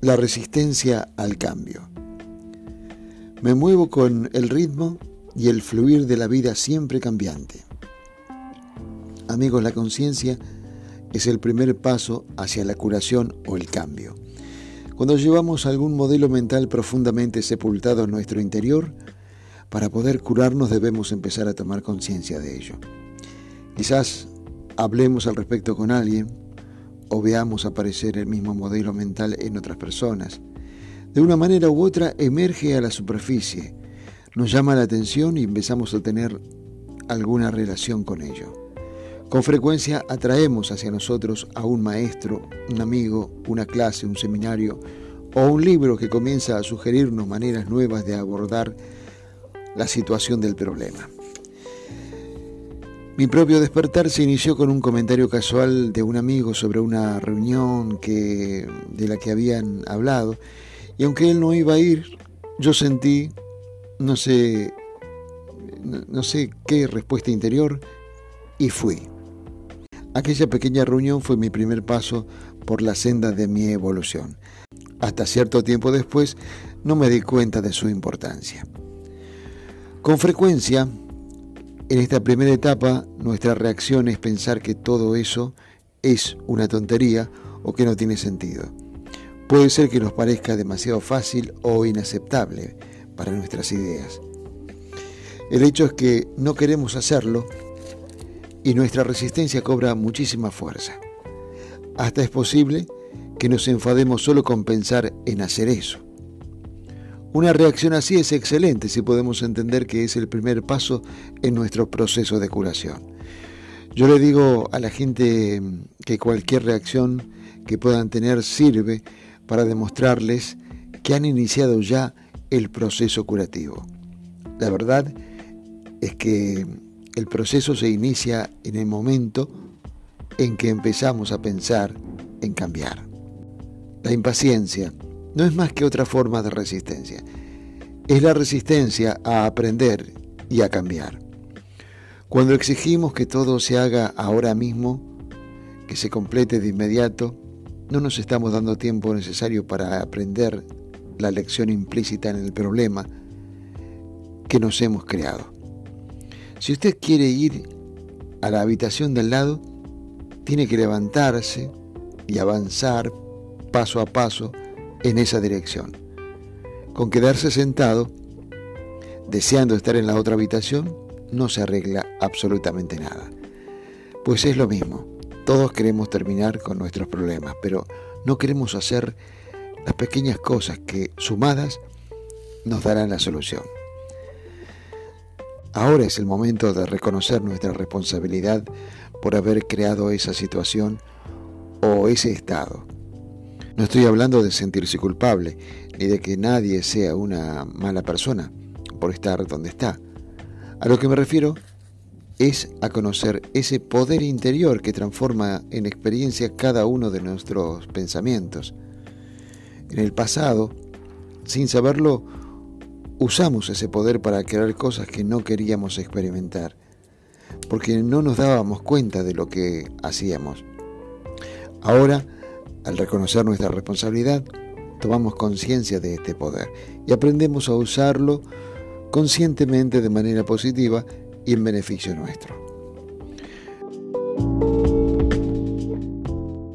La resistencia al cambio. Me muevo con el ritmo y el fluir de la vida siempre cambiante. Amigos, la conciencia es el primer paso hacia la curación o el cambio. Cuando llevamos algún modelo mental profundamente sepultado en nuestro interior, para poder curarnos debemos empezar a tomar conciencia de ello. Quizás hablemos al respecto con alguien o veamos aparecer el mismo modelo mental en otras personas. De una manera u otra emerge a la superficie, nos llama la atención y empezamos a tener alguna relación con ello. Con frecuencia atraemos hacia nosotros a un maestro, un amigo, una clase, un seminario o un libro que comienza a sugerirnos maneras nuevas de abordar la situación del problema. Mi propio despertar se inició con un comentario casual de un amigo sobre una reunión que, de la que habían hablado, y aunque él no iba a ir, yo sentí, no sé, no sé qué respuesta interior, y fui. Aquella pequeña reunión fue mi primer paso por la senda de mi evolución. Hasta cierto tiempo después no me di cuenta de su importancia. Con frecuencia, en esta primera etapa, nuestra reacción es pensar que todo eso es una tontería o que no tiene sentido. Puede ser que nos parezca demasiado fácil o inaceptable para nuestras ideas. El hecho es que no queremos hacerlo y nuestra resistencia cobra muchísima fuerza. Hasta es posible que nos enfademos solo con pensar en hacer eso. Una reacción así es excelente si podemos entender que es el primer paso en nuestro proceso de curación. Yo le digo a la gente que cualquier reacción que puedan tener sirve para demostrarles que han iniciado ya el proceso curativo. La verdad es que el proceso se inicia en el momento en que empezamos a pensar en cambiar. La impaciencia no es más que otra forma de resistencia. Es la resistencia a aprender y a cambiar. Cuando exigimos que todo se haga ahora mismo, que se complete de inmediato, no nos estamos dando tiempo necesario para aprender la lección implícita en el problema que nos hemos creado. Si usted quiere ir a la habitación del lado, tiene que levantarse y avanzar paso a paso en esa dirección. Con quedarse sentado, deseando estar en la otra habitación, no se arregla absolutamente nada. Pues es lo mismo, todos queremos terminar con nuestros problemas, pero no queremos hacer las pequeñas cosas que, sumadas, nos darán la solución. Ahora es el momento de reconocer nuestra responsabilidad por haber creado esa situación o ese estado. No estoy hablando de sentirse culpable, ni de que nadie sea una mala persona por estar donde está. A lo que me refiero es a conocer ese poder interior que transforma en experiencia cada uno de nuestros pensamientos. En el pasado, sin saberlo, usamos ese poder para crear cosas que no queríamos experimentar, porque no nos dábamos cuenta de lo que hacíamos. Ahora, al reconocer nuestra responsabilidad, tomamos conciencia de este poder y aprendemos a usarlo conscientemente de manera positiva y en beneficio nuestro.